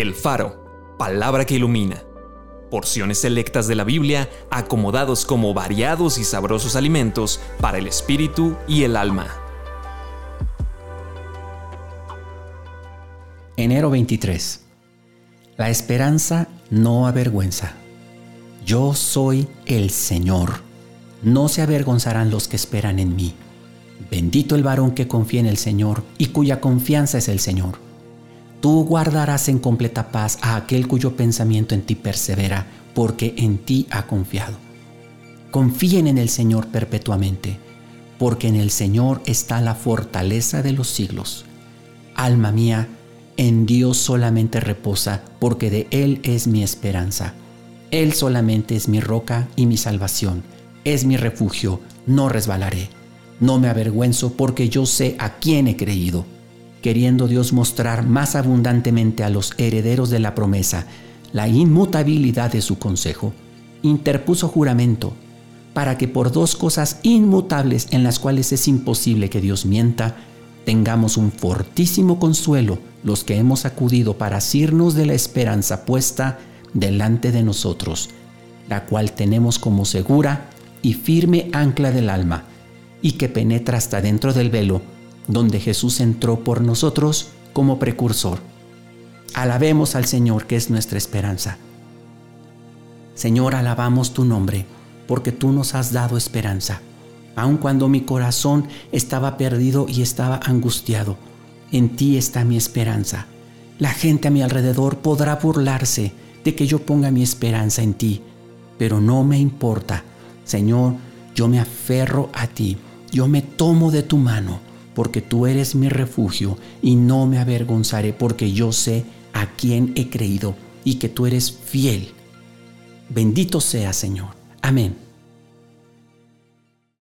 El Faro, palabra que ilumina. Porciones selectas de la Biblia acomodados como variados y sabrosos alimentos para el espíritu y el alma. Enero 23. La esperanza no avergüenza. Yo soy el Señor. No se avergonzarán los que esperan en mí. Bendito el varón que confía en el Señor y cuya confianza es el Señor. Tú guardarás en completa paz a aquel cuyo pensamiento en ti persevera, porque en ti ha confiado. Confíen en el Señor perpetuamente, porque en el Señor está la fortaleza de los siglos. Alma mía, en Dios solamente reposa, porque de Él es mi esperanza. Él solamente es mi roca y mi salvación, es mi refugio, no resbalaré. No me avergüenzo porque yo sé a quién he creído queriendo Dios mostrar más abundantemente a los herederos de la promesa la inmutabilidad de su consejo, interpuso juramento para que por dos cosas inmutables en las cuales es imposible que Dios mienta, tengamos un fortísimo consuelo los que hemos acudido para asirnos de la esperanza puesta delante de nosotros, la cual tenemos como segura y firme ancla del alma, y que penetra hasta dentro del velo, donde Jesús entró por nosotros como precursor. Alabemos al Señor que es nuestra esperanza. Señor, alabamos tu nombre, porque tú nos has dado esperanza. Aun cuando mi corazón estaba perdido y estaba angustiado, en ti está mi esperanza. La gente a mi alrededor podrá burlarse de que yo ponga mi esperanza en ti, pero no me importa. Señor, yo me aferro a ti, yo me tomo de tu mano porque tú eres mi refugio y no me avergonzaré porque yo sé a quién he creído y que tú eres fiel. Bendito sea, Señor. Amén.